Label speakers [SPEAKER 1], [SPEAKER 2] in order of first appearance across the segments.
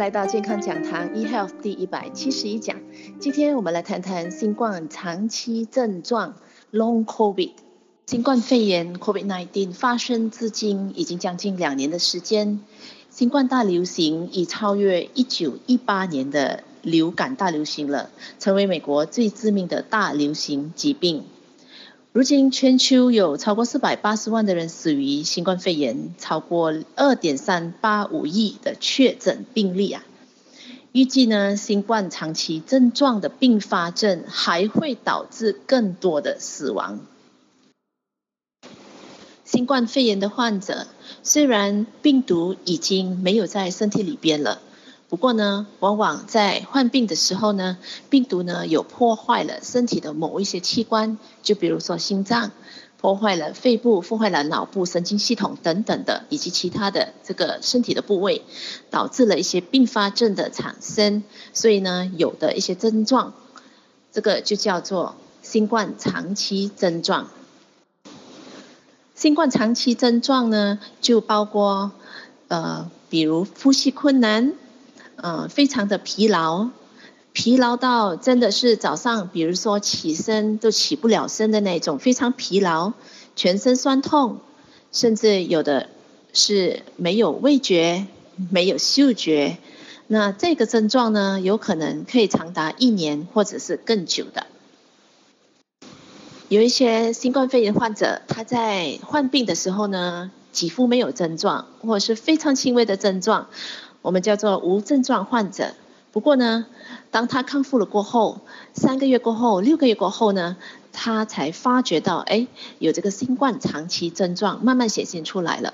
[SPEAKER 1] 来到健康讲堂 eHealth 第一百七十一讲。今天我们来谈谈新冠长期症状 Long COVID。新冠肺炎 COVID-19 发生至今已经将近两年的时间，新冠大流行已超越一九一八年的流感大流行了，成为美国最致命的大流行疾病。如今，全球有超过四百八十万的人死于新冠肺炎，超过二点三八五亿的确诊病例啊。预计呢，新冠长期症状的并发症还会导致更多的死亡。新冠肺炎的患者，虽然病毒已经没有在身体里边了。不过呢，往往在患病的时候呢，病毒呢有破坏了身体的某一些器官，就比如说心脏，破坏了肺部，破坏了脑部神经系统等等的，以及其他的这个身体的部位，导致了一些并发症的产生。所以呢，有的一些症状，这个就叫做新冠长期症状。新冠长期症状呢，就包括呃，比如呼吸困难。嗯，非常的疲劳，疲劳到真的是早上，比如说起身都起不了身的那种，非常疲劳，全身酸痛，甚至有的是没有味觉，没有嗅觉。那这个症状呢，有可能可以长达一年或者是更久的。有一些新冠肺炎患者，他在患病的时候呢，几乎没有症状，或者是非常轻微的症状。我们叫做无症状患者。不过呢，当他康复了过后，三个月过后、六个月过后呢，他才发觉到，哎，有这个新冠长期症状慢慢显现出来了。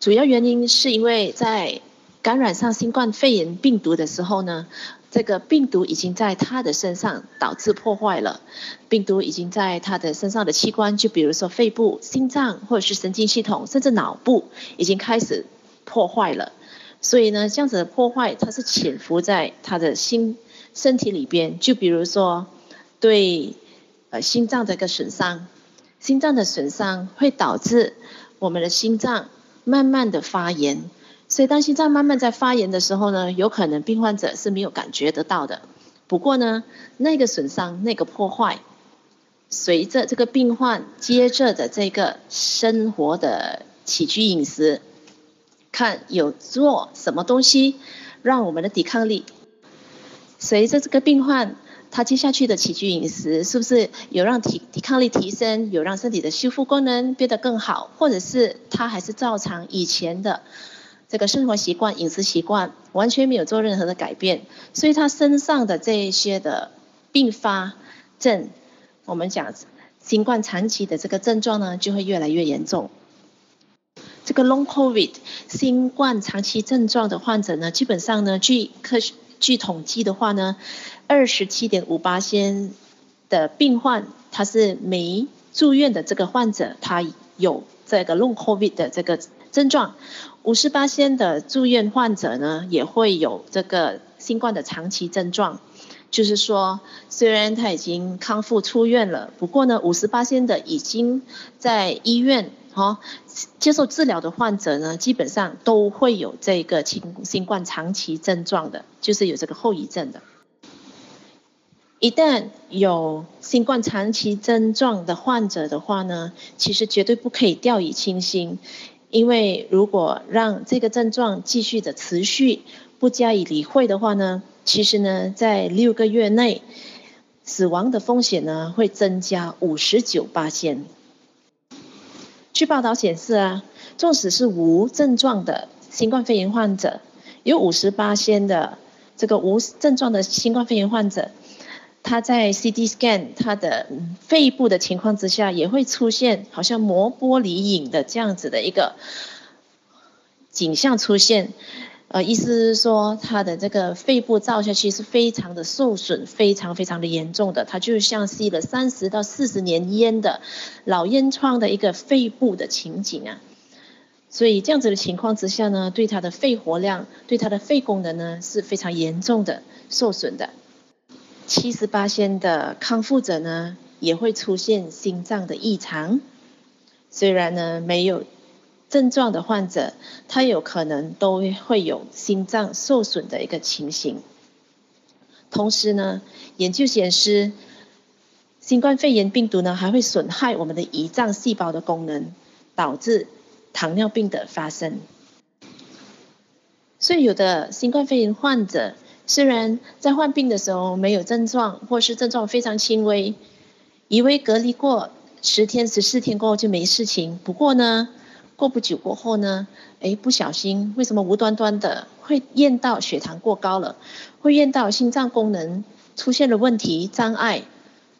[SPEAKER 1] 主要原因是因为在感染上新冠肺炎病毒的时候呢，这个病毒已经在他的身上导致破坏了。病毒已经在他的身上的器官，就比如说肺部、心脏或者是神经系统，甚至脑部，已经开始。破坏了，所以呢，这样子的破坏，它是潜伏在他的心身体里边。就比如说，对呃心脏的一个损伤，心脏的损伤会导致我们的心脏慢慢的发炎。所以当心脏慢慢在发炎的时候呢，有可能病患者是没有感觉得到的。不过呢，那个损伤、那个破坏，随着这个病患接着的这个生活的起居饮食。看有做什么东西，让我们的抵抗力随着这个病患他接下去的起居饮食，是不是有让体抵抗力提升，有让身体的修复功能变得更好，或者是他还是照常以前的这个生活习惯、饮食习惯，完全没有做任何的改变，所以他身上的这一些的并发症，我们讲新冠长期的这个症状呢，就会越来越严重。这个 Long COVID 新冠长期症状的患者呢，基本上呢，据科学据统计的话呢，二十七点五八千的病患，他是没住院的这个患者，他有这个 Long COVID 的这个症状，五十八千的住院患者呢，也会有这个新冠的长期症状，就是说，虽然他已经康复出院了，不过呢，五十八千的已经在医院。好，接受治疗的患者呢，基本上都会有这个新新冠长期症状的，就是有这个后遗症的。一旦有新冠长期症状的患者的话呢，其实绝对不可以掉以轻心，因为如果让这个症状继续的持续，不加以理会的话呢，其实呢，在六个月内，死亡的风险呢会增加五十九巴仙。据报道显示啊，纵使是无症状的新冠肺炎患者，有五十八先的这个无症状的新冠肺炎患者，他在 CT scan 他的肺部的情况之下，也会出现好像磨玻璃影的这样子的一个景象出现。呃，意思是说，他的这个肺部照下去是非常的受损，非常非常的严重的，他就像吸了三十到四十年烟的老烟疮的一个肺部的情景啊。所以这样子的情况之下呢，对他的肺活量，对他的肺功能呢是非常严重的受损的。七十八%的康复者呢，也会出现心脏的异常，虽然呢没有。症状的患者，他有可能都会有心脏受损的一个情形。同时呢，研究显示，新冠肺炎病毒呢还会损害我们的胰脏细胞的功能，导致糖尿病的发生。所以，有的新冠肺炎患者虽然在患病的时候没有症状，或是症状非常轻微，以为隔离过十天、十四天过后就没事情。不过呢，过不久过后呢，哎，不小心，为什么无端端的会验到血糖过高了，会验到心脏功能出现了问题障碍，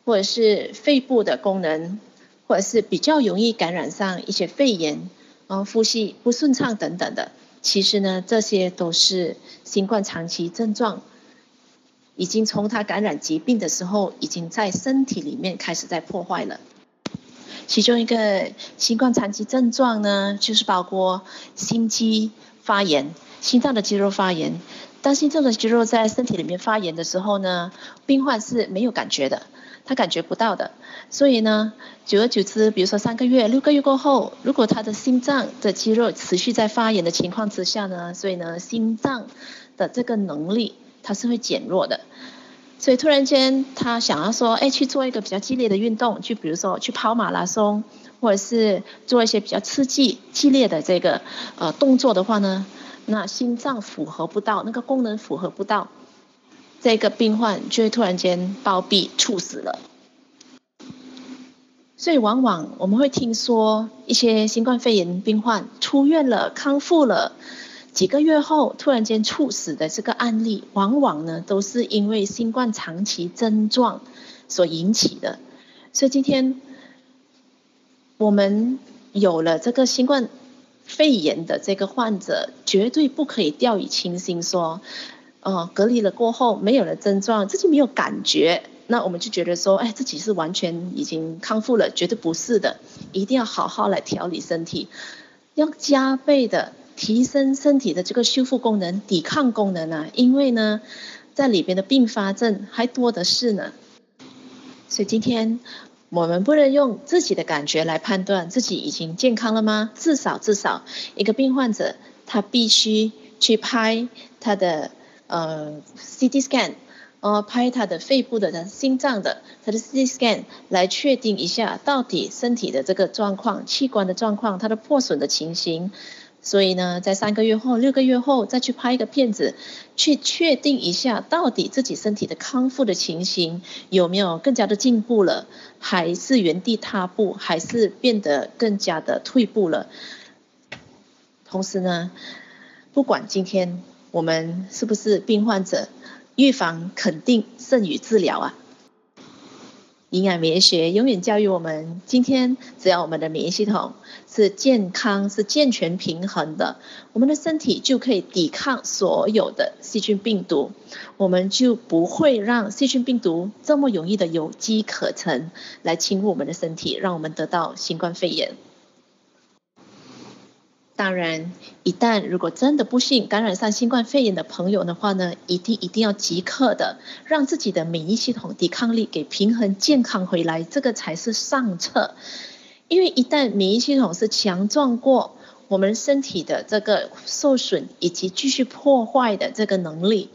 [SPEAKER 1] 或者是肺部的功能，或者是比较容易感染上一些肺炎，啊，呼吸不顺畅等等的。其实呢，这些都是新冠长期症状，已经从他感染疾病的时候，已经在身体里面开始在破坏了。其中一个新冠长期症状呢，就是包括心肌发炎、心脏的肌肉发炎。当心脏的肌肉在身体里面发炎的时候呢，病患是没有感觉的，他感觉不到的。所以呢，久而久之，比如说三个月、六个月过后，如果他的心脏的肌肉持续在发炎的情况之下呢，所以呢，心脏的这个能力它是会减弱的。所以突然间，他想要说，哎，去做一个比较激烈的运动，去比如说去跑马拉松，或者是做一些比较刺激、激烈的这个呃动作的话呢，那心脏符合不到，那个功能符合不到，这个病患就会突然间暴毙、猝死了。所以往往我们会听说一些新冠肺炎病患出院了、康复了。几个月后突然间猝死的这个案例，往往呢都是因为新冠长期症状所引起的。所以今天我们有了这个新冠肺炎的这个患者，绝对不可以掉以轻心，说，呃，隔离了过后没有了症状，自己没有感觉，那我们就觉得说，哎，自己是完全已经康复了，绝对不是的，一定要好好来调理身体，要加倍的。提升身体的这个修复功能、抵抗功能啊，因为呢，在里边的并发症还多的是呢。所以今天我们不能用自己的感觉来判断自己已经健康了吗？至少至少，一个病患者他必须去拍他的呃 CT scan，呃拍他的肺部的、心脏的他的 CT scan 来确定一下到底身体的这个状况、器官的状况、它的破损的情形。所以呢，在三个月后、六个月后再去拍一个片子，去确定一下到底自己身体的康复的情形有没有更加的进步了，还是原地踏步，还是变得更加的退步了。同时呢，不管今天我们是不是病患者，预防肯定胜于治疗啊。营养免疫学永远教育我们：今天只要我们的免疫系统是健康、是健全平衡的，我们的身体就可以抵抗所有的细菌病毒，我们就不会让细菌病毒这么容易的有机可乘来侵入我们的身体，让我们得到新冠肺炎。当然，一旦如果真的不幸感染上新冠肺炎的朋友的话呢，一定一定要即刻的让自己的免疫系统抵抗力给平衡健康回来，这个才是上策。因为一旦免疫系统是强壮过我们身体的这个受损以及继续破坏的这个能力，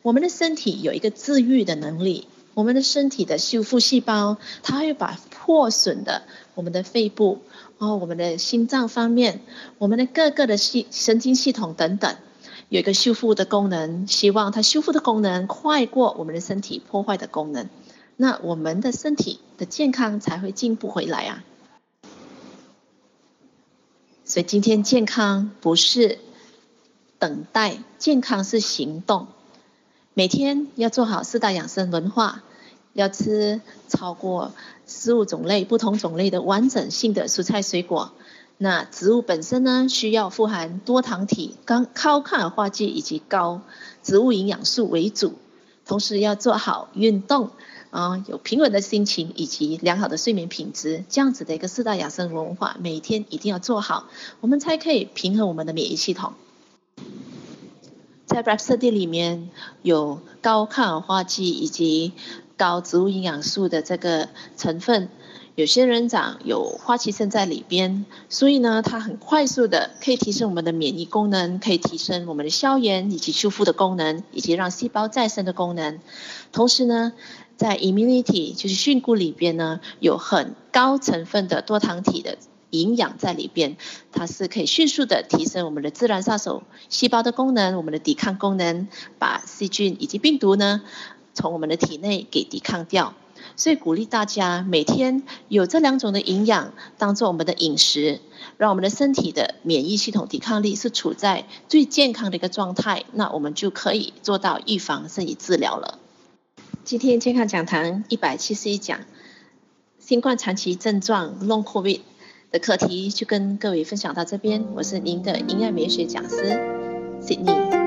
[SPEAKER 1] 我们的身体有一个治愈的能力，我们的身体的修复细胞，它会把破损的我们的肺部。哦，我们的心脏方面，我们的各个的系神经系统等等，有一个修复的功能，希望它修复的功能快过我们的身体破坏的功能，那我们的身体的健康才会进步回来啊。所以今天健康不是等待，健康是行动，每天要做好四大养生文化。要吃超过十五种类不同种类的完整性的蔬菜水果。那植物本身呢，需要富含多糖体、高抗氧化剂以及高植物营养素为主。同时要做好运动啊，有平稳的心情以及良好的睡眠品质，这样子的一个四大养生文化，每天一定要做好，我们才可以平衡我们的免疫系统。在 Rhapsody 里面有高抗氧化剂以及高植物营养素的这个成分，有仙人掌有花旗参在里边，所以呢，它很快速的可以提升我们的免疫功能，可以提升我们的消炎以及修复的功能，以及让细胞再生的功能。同时呢，在 immunity 就是菌菇里边呢，有很高成分的多糖体的营养在里边，它是可以迅速的提升我们的自然杀手细胞的功能，我们的抵抗功能，把细菌以及病毒呢，从我们的体内给抵抗掉。所以鼓励大家每天有这两种的营养当做我们的饮食，让我们的身体的免疫系统抵抗力是处在最健康的一个状态，那我们就可以做到预防胜于治疗了。今天健康讲堂一百七十一讲，新冠长期症状 Long COVID 的课题就跟各位分享到这边，我是您的营养美学讲师 Sydney。